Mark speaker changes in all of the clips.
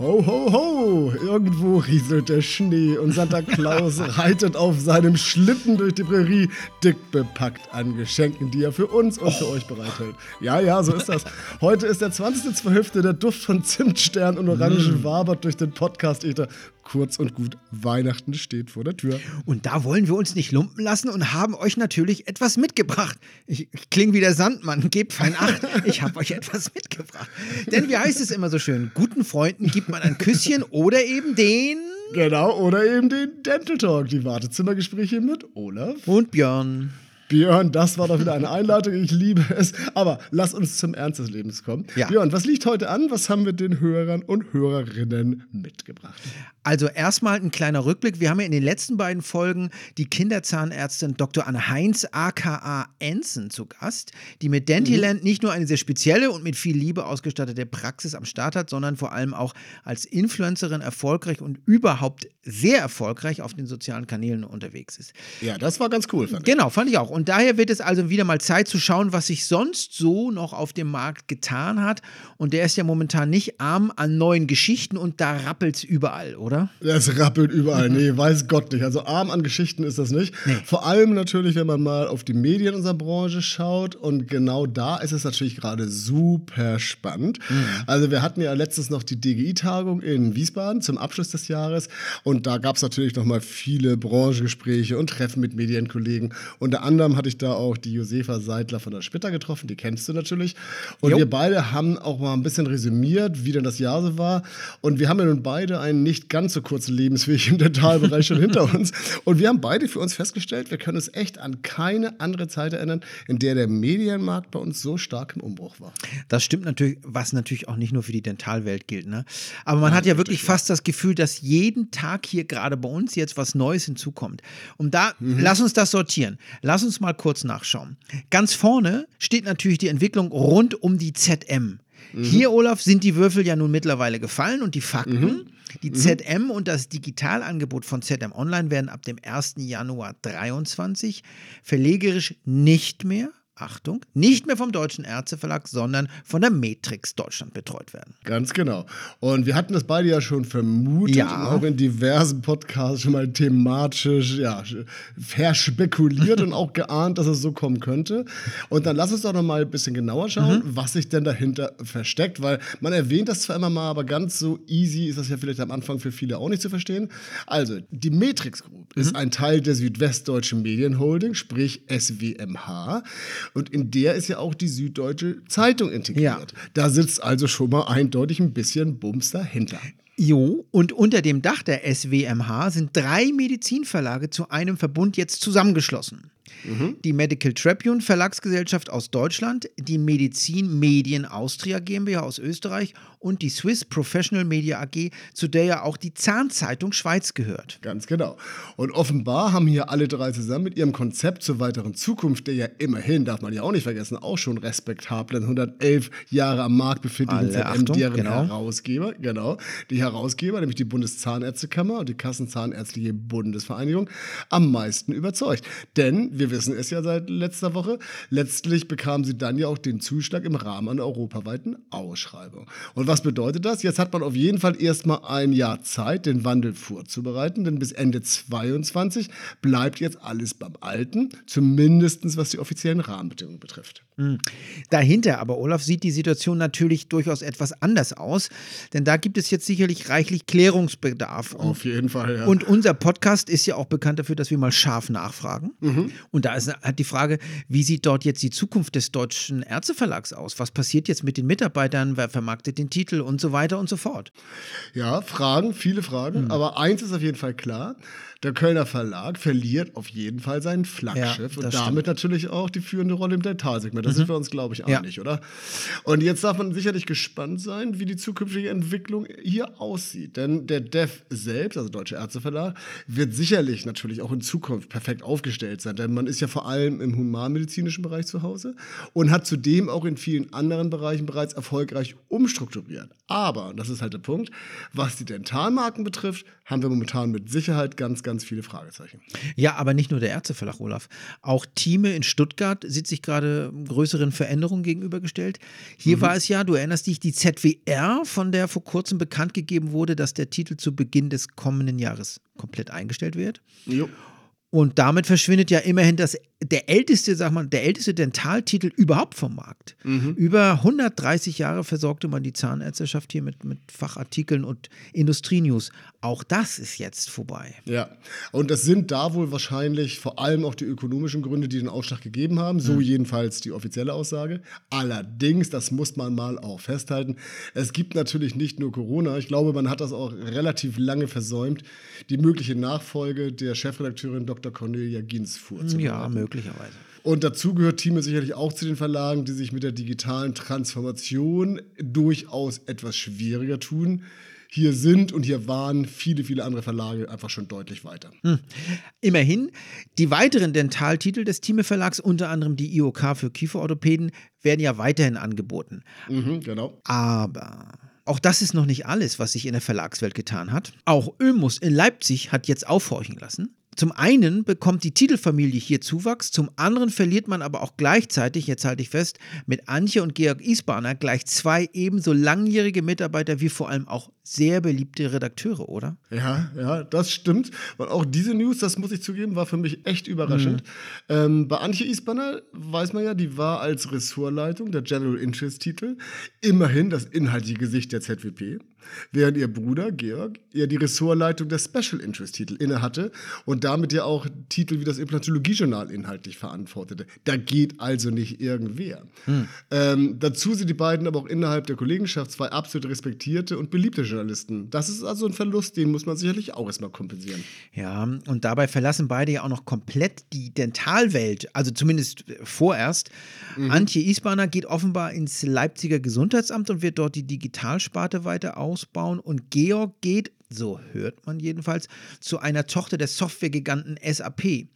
Speaker 1: Ho, ho, ho! Irgendwo rieselt der Schnee und Santa Claus reitet auf seinem Schlitten durch die Prärie, dick bepackt an Geschenken, die er für uns und für euch bereithält. Ja, ja, so ist das. Heute ist der 20.12., der Duft von Zimtstern und Orangen mm. wabert durch den Podcast-Ether. Kurz und gut, Weihnachten steht vor der Tür.
Speaker 2: Und da wollen wir uns nicht lumpen lassen und haben euch natürlich etwas mitgebracht. Ich, ich klinge wie der Sandmann, gebt fein acht, ich habe euch etwas mitgebracht. Denn wie heißt es immer so schön, guten Freunden gibt man ein Küsschen oder eben den...
Speaker 1: Genau, oder eben den Dental Talk, die Wartezimmergespräche mit Olaf.
Speaker 2: Und Björn.
Speaker 1: Björn, das war doch wieder eine Einleitung. Ich liebe es. Aber lass uns zum Ernst des Lebens kommen. Ja. Björn, was liegt heute an? Was haben wir den Hörern und Hörerinnen mitgebracht?
Speaker 2: Also erstmal ein kleiner Rückblick. Wir haben ja in den letzten beiden Folgen die Kinderzahnärztin Dr. Anne Heinz aka Ensen zu Gast, die mit Dentiland mhm. nicht nur eine sehr spezielle und mit viel Liebe ausgestattete Praxis am Start hat, sondern vor allem auch als Influencerin erfolgreich und überhaupt sehr erfolgreich auf den sozialen Kanälen unterwegs ist.
Speaker 1: Ja, das war ganz cool.
Speaker 2: Fand ich. Genau, fand ich auch. Und daher wird es also wieder mal Zeit zu schauen, was sich sonst so noch auf dem Markt getan hat. Und der ist ja momentan nicht arm an neuen Geschichten und da rappelt es überall, oder?
Speaker 1: Es rappelt überall. Nee, weiß Gott nicht. Also arm an Geschichten ist das nicht. Nee. Vor allem natürlich, wenn man mal auf die Medien unserer Branche schaut. Und genau da ist es natürlich gerade super spannend. Mhm. Also wir hatten ja letztens noch die DGI-Tagung in Wiesbaden zum Abschluss des Jahres. Und da gab es natürlich noch mal viele Branchengespräche und Treffen mit Medienkollegen. Unter anderem anderem hatte ich da auch die Josefa Seidler von der Spitter getroffen, die kennst du natürlich. Und jo. wir beide haben auch mal ein bisschen resümiert, wie denn das Jahr so war. Und wir haben ja nun beide einen nicht ganz so kurzen Lebensweg im Dentalbereich schon hinter uns. Und wir haben beide für uns festgestellt, wir können uns echt an keine andere Zeit erinnern, in der der Medienmarkt bei uns so stark im Umbruch war.
Speaker 2: Das stimmt natürlich, was natürlich auch nicht nur für die Dentalwelt gilt. Ne? Aber man ja, hat ja wirklich fast das Gefühl, dass jeden Tag hier gerade bei uns jetzt was Neues hinzukommt. Und da, mhm. lass uns das sortieren. Lass uns mal kurz nachschauen. Ganz vorne steht natürlich die Entwicklung rund um die ZM. Mhm. Hier, Olaf, sind die Würfel ja nun mittlerweile gefallen und die Fakten. Mhm. Die ZM mhm. und das Digitalangebot von ZM Online werden ab dem 1. Januar 2023 verlegerisch nicht mehr Achtung, nicht mehr vom Deutschen Ärzteverlag, sondern von der Matrix Deutschland betreut werden.
Speaker 1: Ganz genau. Und wir hatten das beide ja schon vermutet ja. auch in diversen Podcasts schon mal thematisch ja, verspekuliert und auch geahnt, dass es so kommen könnte. Und dann lass uns doch noch mal ein bisschen genauer schauen, mhm. was sich denn dahinter versteckt, weil man erwähnt das zwar immer mal, aber ganz so easy ist das ja vielleicht am Anfang für viele auch nicht zu verstehen. Also, die Matrix Group mhm. ist ein Teil der Südwestdeutschen Medienholding, sprich SWMH. Und in der ist ja auch die Süddeutsche Zeitung integriert. Ja. Da sitzt also schon mal eindeutig ein bisschen Bums dahinter.
Speaker 2: Jo, und unter dem Dach der SWMH sind drei Medizinverlage zu einem Verbund jetzt zusammengeschlossen. Mhm. Die Medical Tribune Verlagsgesellschaft aus Deutschland, die Medizin Medien Austria GmbH aus Österreich und die Swiss Professional Media AG, zu der ja auch die Zahnzeitung Schweiz gehört.
Speaker 1: Ganz genau. Und offenbar haben hier alle drei zusammen mit ihrem Konzept zur weiteren Zukunft, der ja immerhin, darf man ja auch nicht vergessen, auch schon respektablen 111 Jahre am Markt befindlichen ZM, deren genau. Herausgeber, genau, die Herausgeber, nämlich die Bundeszahnärztekammer und die Kassenzahnärztliche Bundesvereinigung, am meisten überzeugt. Denn wir wissen es ja seit letzter Woche, letztlich bekamen sie dann ja auch den Zuschlag im Rahmen einer europaweiten Ausschreibung. Und was bedeutet das? Jetzt hat man auf jeden Fall erstmal ein Jahr Zeit, den Wandel vorzubereiten, denn bis Ende 2022 bleibt jetzt alles beim Alten, zumindest was die offiziellen Rahmenbedingungen betrifft.
Speaker 2: Mhm. Dahinter aber, Olaf, sieht die Situation natürlich durchaus etwas anders aus, denn da gibt es jetzt sicherlich reichlich Klärungsbedarf.
Speaker 1: Auf jeden Fall, ja.
Speaker 2: Und unser Podcast ist ja auch bekannt dafür, dass wir mal scharf nachfragen. Mhm. Und da ist halt die Frage, wie sieht dort jetzt die Zukunft des deutschen Ärzteverlags aus? Was passiert jetzt mit den Mitarbeitern? Wer vermarktet den Titel und so weiter und so fort?
Speaker 1: Ja, Fragen, viele Fragen. Mhm. Aber eins ist auf jeden Fall klar. Der Kölner Verlag verliert auf jeden Fall sein Flaggschiff ja, und damit stimmt. natürlich auch die führende Rolle im Dentalsegment. Da mhm. sind wir uns, glaube ich, einig, ja. oder? Und jetzt darf man sicherlich gespannt sein, wie die zukünftige Entwicklung hier aussieht. Denn der DEF selbst, also Deutsche Ärzteverlag, wird sicherlich natürlich auch in Zukunft perfekt aufgestellt sein. Denn man ist ja vor allem im humanmedizinischen Bereich zu Hause und hat zudem auch in vielen anderen Bereichen bereits erfolgreich umstrukturiert. Aber, und das ist halt der Punkt, was die Dentalmarken betrifft, haben wir momentan mit Sicherheit ganz, ganz ganz viele Fragezeichen.
Speaker 2: Ja, aber nicht nur der Ärzteverlag, Olaf. Auch Thieme in Stuttgart sieht sich gerade größeren Veränderungen gegenübergestellt. Hier mhm. war es ja, du erinnerst dich, die ZWR, von der vor kurzem bekannt gegeben wurde, dass der Titel zu Beginn des kommenden Jahres komplett eingestellt wird. Jo. Und damit verschwindet ja immerhin das, der älteste, sag mal, der älteste Dentaltitel überhaupt vom Markt. Mhm. Über 130 Jahre versorgte man die Zahnärzteschaft hier mit, mit Fachartikeln und Industrienews. Auch das ist jetzt vorbei.
Speaker 1: Ja, und das sind da wohl wahrscheinlich vor allem auch die ökonomischen Gründe, die den Ausschlag gegeben haben. So mhm. jedenfalls die offizielle Aussage. Allerdings, das muss man mal auch festhalten, es gibt natürlich nicht nur Corona. Ich glaube, man hat das auch relativ lange versäumt, die mögliche Nachfolge der Chefredakteurin Dr. Dr. Cornelia Ginsfuhr
Speaker 2: zu Ja, möglicherweise.
Speaker 1: Und dazu gehört Thieme sicherlich auch zu den Verlagen, die sich mit der digitalen Transformation durchaus etwas schwieriger tun. Hier sind und hier waren viele, viele andere Verlage einfach schon deutlich weiter. Hm.
Speaker 2: Immerhin, die weiteren Dentaltitel des Thieme Verlags, unter anderem die IOK für Kieferorthopäden, werden ja weiterhin angeboten.
Speaker 1: Mhm, genau.
Speaker 2: Aber auch das ist noch nicht alles, was sich in der Verlagswelt getan hat. Auch Ömus in Leipzig hat jetzt aufhorchen lassen. Zum einen bekommt die Titelfamilie hier Zuwachs, zum anderen verliert man aber auch gleichzeitig, jetzt halte ich fest, mit Antje und Georg Isbaner gleich zwei ebenso langjährige Mitarbeiter wie vor allem auch sehr beliebte Redakteure, oder?
Speaker 1: Ja, ja, das stimmt. Und auch diese News, das muss ich zugeben, war für mich echt überraschend. Mhm. Ähm, bei Antje Isbaner weiß man ja, die war als Ressortleitung der General Interest Titel immerhin das inhaltliche Gesicht der ZWP während ihr Bruder Georg eher die Ressortleitung der Special Interest Titel innehatte und damit ja auch Titel wie das Implantologie-Journal inhaltlich verantwortete. Da geht also nicht irgendwer. Hm. Ähm, dazu sind die beiden aber auch innerhalb der Kollegenschaft zwei absolut respektierte und beliebte Journalisten. Das ist also ein Verlust, den muss man sicherlich auch erstmal kompensieren.
Speaker 2: Ja, und dabei verlassen beide ja auch noch komplett die Dentalwelt, also zumindest vorerst. Mhm. Antje Isbaner geht offenbar ins Leipziger Gesundheitsamt und wird dort die Digitalsparte weiter aus ausbauen und Georg geht, so hört man jedenfalls, zu einer Tochter des Softwaregiganten SAP.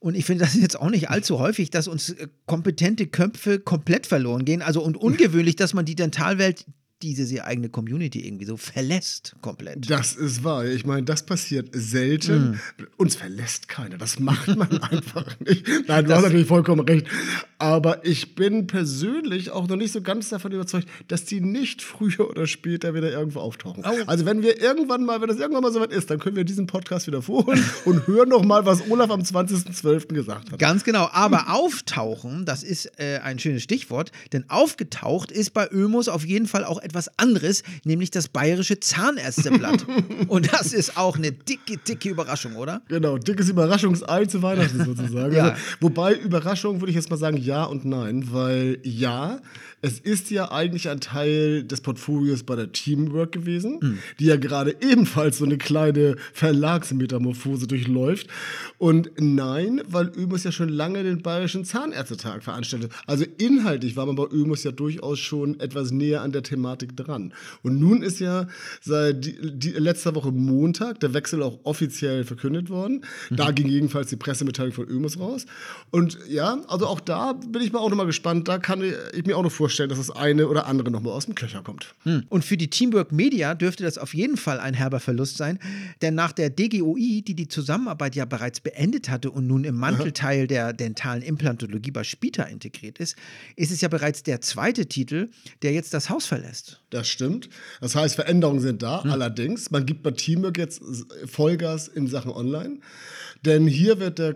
Speaker 2: Und ich finde, das ist jetzt auch nicht allzu häufig, dass uns äh, kompetente Köpfe komplett verloren gehen. Also und ungewöhnlich, dass man die Dentalwelt diese sehr eigene Community irgendwie so verlässt komplett.
Speaker 1: Das ist wahr. Ich meine, das passiert selten. Mm. Uns verlässt keiner. Das macht man einfach nicht. Nein, du das hast natürlich vollkommen recht. Aber ich bin persönlich auch noch nicht so ganz davon überzeugt, dass die nicht früher oder später wieder irgendwo auftauchen. Oh. Also wenn wir irgendwann mal, wenn das irgendwann mal so weit ist, dann können wir diesen Podcast wieder vorholen und hören noch mal, was Olaf am 20.12. gesagt hat.
Speaker 2: Ganz genau. Aber auftauchen, das ist äh, ein schönes Stichwort, denn aufgetaucht ist bei Ömus auf jeden Fall auch etwas anderes, nämlich das Bayerische Zahnärzteblatt. Und das ist auch eine dicke, dicke Überraschung, oder?
Speaker 1: Genau, dickes Überraschungsei zu Weihnachten sozusagen. ja. also, wobei Überraschung würde ich jetzt mal sagen, ja und nein, weil ja, es ist ja eigentlich ein Teil des Portfolios bei der Teamwork gewesen, mhm. die ja gerade ebenfalls so eine kleine Verlagsmetamorphose durchläuft. Und nein, weil Ömus ja schon lange den Bayerischen Zahnärztetag veranstaltet. Also inhaltlich war man bei Ömus ja durchaus schon etwas näher an der Thematik dran. Und nun ist ja seit die, die, letzter Woche Montag der Wechsel auch offiziell verkündet worden. Mhm. Da ging jedenfalls die Pressemitteilung von Ömus raus. Und ja, also auch da bin ich mal auch nochmal gespannt. Da kann ich mir auch noch vorstellen, vorstellen, dass das eine oder andere nochmal aus dem Köcher kommt.
Speaker 2: Hm. Und für die Teamwork Media dürfte das auf jeden Fall ein herber Verlust sein, denn nach der DGOI, die die Zusammenarbeit ja bereits beendet hatte und nun im Mantelteil der dentalen Implantologie bei Spita integriert ist, ist es ja bereits der zweite Titel, der jetzt das Haus verlässt.
Speaker 1: Das stimmt. Das heißt, Veränderungen sind da. Hm. Allerdings, man gibt bei Teamwork jetzt Vollgas in Sachen Online. Denn hier wird der,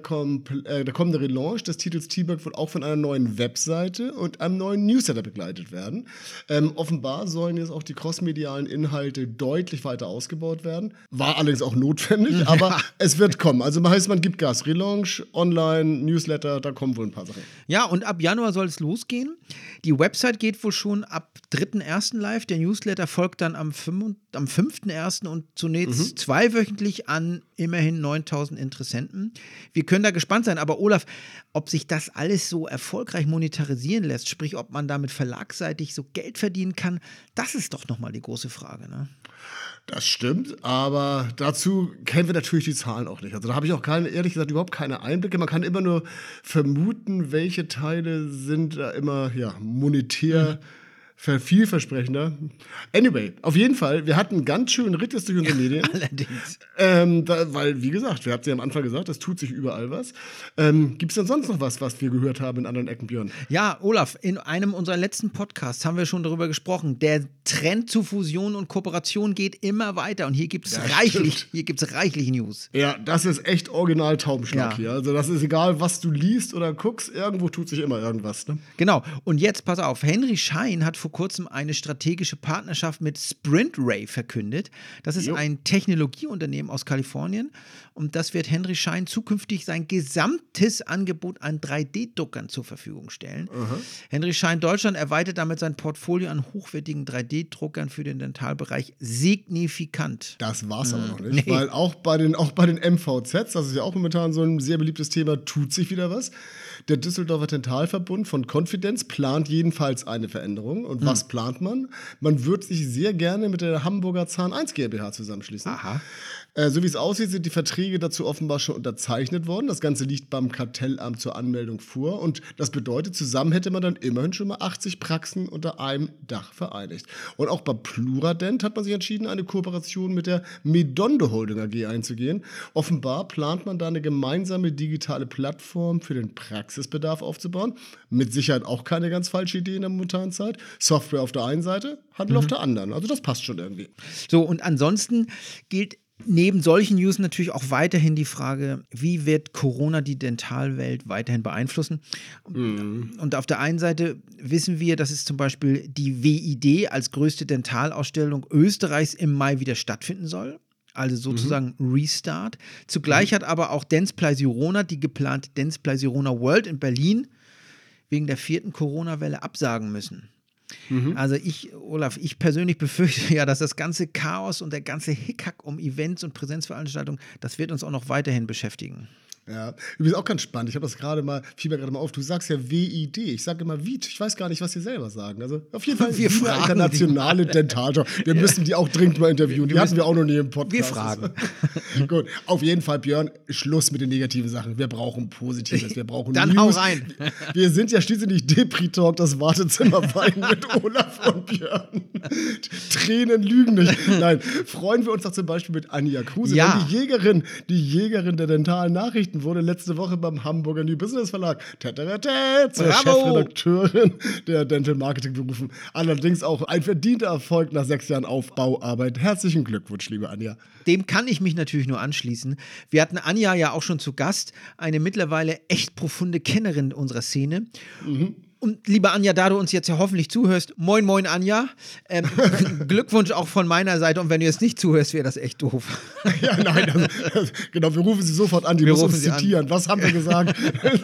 Speaker 1: äh, der kommende Relaunch des Titels T-Bug wohl auch von einer neuen Webseite und einem neuen Newsletter begleitet werden. Ähm, offenbar sollen jetzt auch die crossmedialen Inhalte deutlich weiter ausgebaut werden. War allerdings auch notwendig, ja. aber es wird kommen. Also heißt, man gibt Gas. Relaunch, Online, Newsletter, da kommen wohl ein paar Sachen.
Speaker 2: Ja, und ab Januar soll es losgehen. Die Website geht wohl schon ab 3.1. live. Der Newsletter folgt dann am 5.1. und zunächst mhm. zweiwöchentlich an immerhin 9000 Interessenten. Wir können da gespannt sein, aber Olaf, ob sich das alles so erfolgreich monetarisieren lässt, sprich, ob man damit verlagsseitig so Geld verdienen kann, das ist doch nochmal die große Frage. Ne?
Speaker 1: Das stimmt, aber dazu kennen wir natürlich die Zahlen auch nicht. Also da habe ich auch keine, ehrlich gesagt überhaupt keine Einblicke. Man kann immer nur vermuten, welche Teile sind da immer ja, monetär. Mhm vielversprechender. Anyway, auf jeden Fall, wir hatten ganz schönen Ritt jetzt durch unsere Medien.
Speaker 2: Allerdings.
Speaker 1: Ähm, da, weil, wie gesagt, wir hatten ja am Anfang gesagt, es tut sich überall was. Ähm, Gibt es denn sonst noch was, was wir gehört haben in anderen Ecken, Björn?
Speaker 2: Ja, Olaf, in einem unserer letzten Podcasts haben wir schon darüber gesprochen. Der Trend zu Fusion und Kooperation geht immer weiter und hier gibt es
Speaker 1: Ja,
Speaker 2: reichlich,
Speaker 1: stimmt.
Speaker 2: hier gibt's reichlich News.
Speaker 1: Ja, das ist echt original Taubenschlag
Speaker 2: Ja.
Speaker 1: hier. Also das ist egal, was du liest oder guckst, irgendwo tut sich immer irgendwas. Ne?
Speaker 2: Genau. Und jetzt pass auf, Henry Schein hat vor kurzem eine strategische Partnerschaft mit Sprint Ray verkündet. Das ist
Speaker 1: Jo.
Speaker 2: ein Technologieunternehmen aus Kalifornien und das wird Henry Schein zukünftig sein gesamtes Angebot an 3D-Druckern zur Verfügung stellen. Henry Schein Deutschland erweitert damit sein Portfolio an hochwertigen 3D-Druckern für den Dentalbereich signifikant.
Speaker 1: Das war's aber noch nicht,
Speaker 2: Nee.
Speaker 1: weil auch bei, den, auch bei den MVZs, das ist ja auch momentan so ein sehr beliebtes Thema, tut sich wieder was. Der Düsseldorfer Dentalverbund von Confidence plant jedenfalls eine Veränderung. Und
Speaker 2: Hm.
Speaker 1: was plant man? Man wird sich sehr gerne mit der Hamburger Zahn 1 GmbH zusammenschließen.
Speaker 2: Aha.
Speaker 1: Äh, so wie es aussieht, sind die Verträge dazu offenbar schon unterzeichnet worden. Das Ganze liegt beim Kartellamt zur Anmeldung vor. Und das bedeutet, zusammen hätte man dann immerhin schon mal 80 Praxen unter einem Dach vereinigt. Und auch bei Pluradent hat man sich entschieden, eine Kooperation mit der Medondo Holding AG einzugehen. Offenbar plant man da eine gemeinsame digitale Plattform für den Praxisbedarf aufzubauen. Mit Sicherheit auch keine ganz falsche Idee in der momentanen Zeit. Software auf der einen Seite, Handel auf der anderen. Also das passt schon irgendwie.
Speaker 2: So, und ansonsten gilt neben solchen News natürlich auch weiterhin die Frage, wie wird Corona die Dentalwelt weiterhin beeinflussen? Und auf der einen Seite wissen wir, dass es zum Beispiel die WID als größte Dentalausstellung Österreichs im Mai wieder stattfinden soll. Also sozusagen Restart. Zugleich hat aber auch Dentsply Sirona die geplante Dentsply Sirona World in Berlin wegen der vierten Corona-Welle absagen müssen. Also ich, Olaf, ich persönlich befürchte ja, dass das ganze Chaos und der ganze Hickhack um Events und Präsenzveranstaltungen, das wird uns auch noch weiterhin beschäftigen.
Speaker 1: Ja, übrigens auch ganz spannend. Ich habe das gerade mal, fiel mir gerade mal auf. Du sagst ja WID. Ich sage immer WID. Ich weiß gar nicht, was sie selber sagen. Also auf jeden Fall
Speaker 2: Wir
Speaker 1: Wiener
Speaker 2: fragen
Speaker 1: internationale Dentaljob. Wir müssen die auch dringend mal interviewen. Die hatten wir auch noch nie im Podcast.
Speaker 2: Wir fragen.
Speaker 1: Gut, auf jeden Fall, Björn, Schluss mit den negativen Sachen. Wir brauchen Positives. Wir brauchen
Speaker 2: Dann
Speaker 1: News.
Speaker 2: hau rein.
Speaker 1: Wir sind ja schließlich nicht Depri-Talk, das Wartezimmer weinen mit Olaf und Björn. Tränen lügen nicht. Nein, freuen wir uns doch zum Beispiel mit Anja Kruse.
Speaker 2: Ja.
Speaker 1: Die Jägerin, die Jägerin der dentalen Nachrichten wurde letzte Woche beim Hamburger New Business Verlag Täteretä, zur
Speaker 2: Bravo.
Speaker 1: Chefredakteurin der Dental Marketing berufen. Allerdings auch ein verdienter Erfolg nach sechs Jahren Aufbauarbeit. Herzlichen Glückwunsch, liebe Anja.
Speaker 2: Dem kann ich mich natürlich nur anschließen. Wir hatten Anja ja auch schon zu Gast, eine mittlerweile echt profunde Kennerin unserer Szene. Und liebe Anja, da du uns jetzt ja hoffentlich zuhörst, moin moin Anja, ähm, Glückwunsch auch von meiner Seite und wenn du jetzt nicht zuhörst, wäre das echt doof.
Speaker 1: Ja, nein, also, genau, wir rufen sie sofort an, die
Speaker 2: Wir
Speaker 1: muss
Speaker 2: rufen
Speaker 1: uns
Speaker 2: sie an.
Speaker 1: zitieren. Was haben wir gesagt?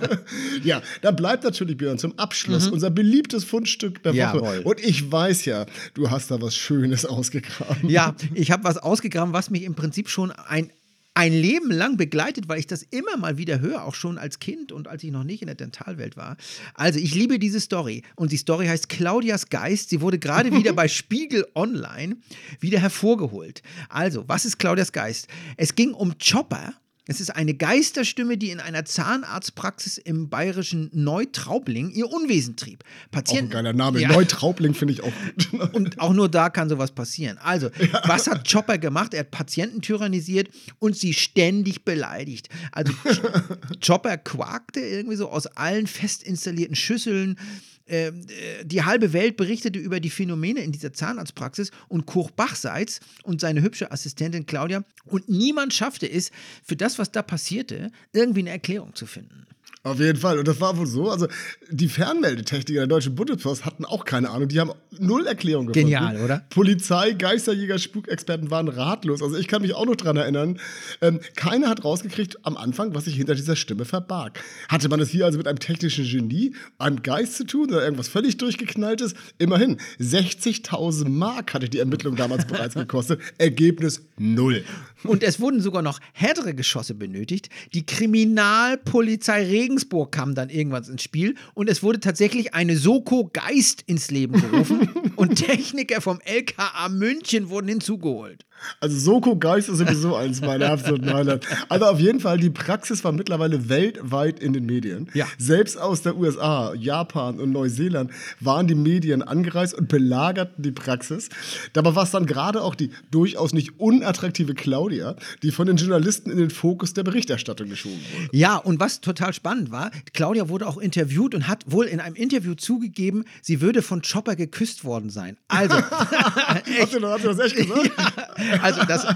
Speaker 1: ja, da bleibt natürlich, Björn, zum Abschluss unser beliebtes Fundstück der Woche.
Speaker 2: Mhm. Jawohl.
Speaker 1: Und ich weiß ja, du hast da was Schönes ausgegraben.
Speaker 2: Ja, ich habe was ausgegraben, was mich im Prinzip schon ein, ein Leben lang begleitet, weil ich das immer mal wieder höre, auch schon als Kind und als ich noch nicht in der Dentalwelt war. Also, ich liebe diese Story. Und die Story heißt Claudias Geist. Sie wurde gerade wieder bei Spiegel Online wieder hervorgeholt. Also, was ist Claudias Geist? Es ging um Chopper. Es ist eine Geisterstimme, die in einer Zahnarztpraxis im bayerischen Neutraubling ihr Unwesen trieb.
Speaker 1: Auch ein
Speaker 2: Patienten,
Speaker 1: geiler Name.
Speaker 2: Ja.
Speaker 1: Neutraubling finde ich auch gut.
Speaker 2: Und auch nur da kann sowas passieren. Also, was hat Chopper gemacht? Er hat Patienten tyrannisiert und sie ständig beleidigt. Also, Ch- Chopper quakte irgendwie so aus allen fest installierten Schüsseln. Ähm, äh, Die halbe Welt berichtete über die Phänomene in dieser Zahnarztpraxis und Koch Bachseits und seine hübsche Assistentin Claudia. Und niemand schaffte es, für das, was da passierte, irgendwie eine Erklärung zu finden.
Speaker 1: Auf jeden Fall. Und das war wohl so. Also, die Fernmeldetechniker der Deutschen Bundespost hatten auch keine Ahnung. Die haben null Erklärung gefunden.
Speaker 2: Genial, oder?
Speaker 1: Polizei, Geisterjäger, Spukexperten waren ratlos. Also, ich kann mich auch noch dran erinnern. Ähm, keiner hat rausgekriegt am Anfang, was sich hinter dieser Stimme verbarg. Hatte man es hier also mit einem technischen Genie, einem Geist zu tun oder irgendwas völlig durchgeknalltes? Immerhin, 60.000 Mark hatte die Ermittlung damals bereits gekostet. Ergebnis null.
Speaker 2: Und es wurden sogar noch härtere Geschosse benötigt. Die Kriminalpolizei Regensburg kam dann irgendwann ins Spiel und es wurde tatsächlich eine Soko Geist ins Leben gerufen und Techniker vom LKA München wurden hinzugeholt.
Speaker 1: Also Soko Geist ist sowieso eins meiner absoluten Highlights. Also auf jeden Fall, die Praxis war mittlerweile weltweit in den Medien.
Speaker 2: Ja.
Speaker 1: Selbst aus der USA, Japan und Neuseeland waren die Medien angereist und belagerten die Praxis. Dabei war es dann gerade auch die durchaus nicht unattraktive Claudia, die von den Journalisten in den Fokus der Berichterstattung geschoben wurde.
Speaker 2: Ja, und was total spannend war, Claudia wurde auch interviewt und hat wohl in einem Interview zugegeben, sie würde von Chopper geküsst worden sein. Also,
Speaker 1: Hast du, hast du das echt gesagt?
Speaker 2: Also das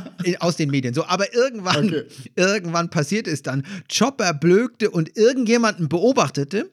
Speaker 2: aus den Medien. So, aber irgendwann,
Speaker 1: Okay.
Speaker 2: irgendwann passiert es dann. Chopper blökte und irgendjemanden beobachtete,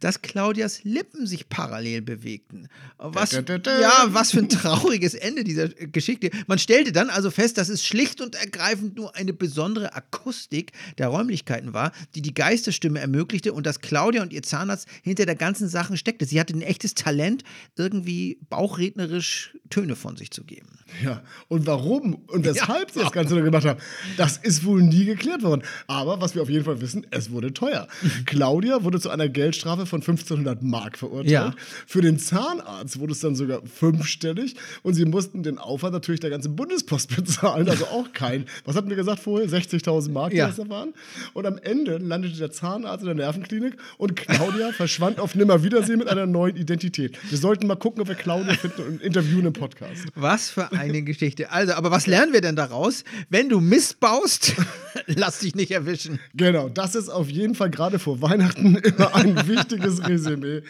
Speaker 2: dass Claudias Lippen sich parallel bewegten. Was,
Speaker 1: Da, da, da, da.
Speaker 2: ja, was für ein trauriges Ende dieser Geschichte. Man stellte dann also fest, dass es schlicht und ergreifend nur eine besondere Akustik der Räumlichkeiten war, die die Geistesstimme ermöglichte und dass Claudia und ihr Zahnarzt hinter der ganzen Sache steckte. Sie hatte ein echtes Talent, irgendwie bauchrednerisch Töne von sich zu geben.
Speaker 1: Ja, und warum und weshalb
Speaker 2: Ja.
Speaker 1: sie das Ganze nur gemacht haben, das ist wohl nie geklärt worden. Aber was wir auf jeden Fall wissen, es wurde teuer. Claudia wurde zu einer Geldstrafe von 1500 Mark verurteilt.
Speaker 2: Ja.
Speaker 1: Für den Zahnarzt wurde es dann sogar fünfstellig und sie mussten den Aufwand natürlich der ganzen Bundespost bezahlen, also auch kein, was hatten wir gesagt vorher, 60.000 Mark, die
Speaker 2: Ja.
Speaker 1: das da waren. Und am Ende landete der Zahnarzt in der Nervenklinik und Claudia verschwand auf Nimmerwiedersehen mit einer neuen Identität. Wir sollten mal gucken, ob wir Claudia finden und interviewen im Podcast.
Speaker 2: Was für eine Geschichte. Also, aber was lernen wir denn daraus? Wenn du Mist baust, lass dich nicht erwischen.
Speaker 1: Genau, das ist auf jeden Fall gerade vor Weihnachten immer ein wichtiges Resümee.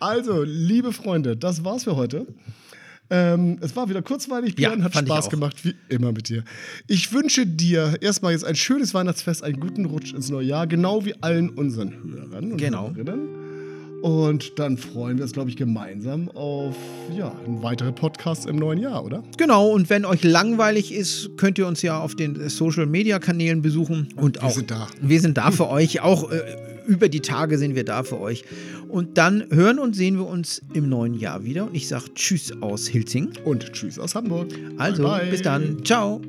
Speaker 1: Also, liebe Freunde, das war's für heute. Ähm, es war wieder kurzweilig,
Speaker 2: Ja,
Speaker 1: Björn, hat
Speaker 2: fand ich
Speaker 1: Spaß gemacht, wie immer mit dir. Ich wünsche dir erstmal jetzt ein schönes Weihnachtsfest, einen guten Rutsch ins neue Jahr, genau wie allen unseren Hörern und
Speaker 2: Genau.
Speaker 1: Hörerinnen. Und dann freuen wir uns, glaube ich, gemeinsam auf ja, einen weiteren Podcast im neuen Jahr, oder?
Speaker 2: Genau, und wenn euch langweilig ist, könnt ihr uns ja auf den Social Media Kanälen besuchen. Und auch,
Speaker 1: sind da.
Speaker 2: Wir sind da für euch. Auch äh, über die Tage sind wir da für euch. Und dann hören und sehen wir uns im neuen Jahr wieder. Und ich sage Tschüss aus Hilzing.
Speaker 1: Und tschüss aus Hamburg.
Speaker 2: Also,
Speaker 1: Bye, bye.
Speaker 2: bis dann. Ciao.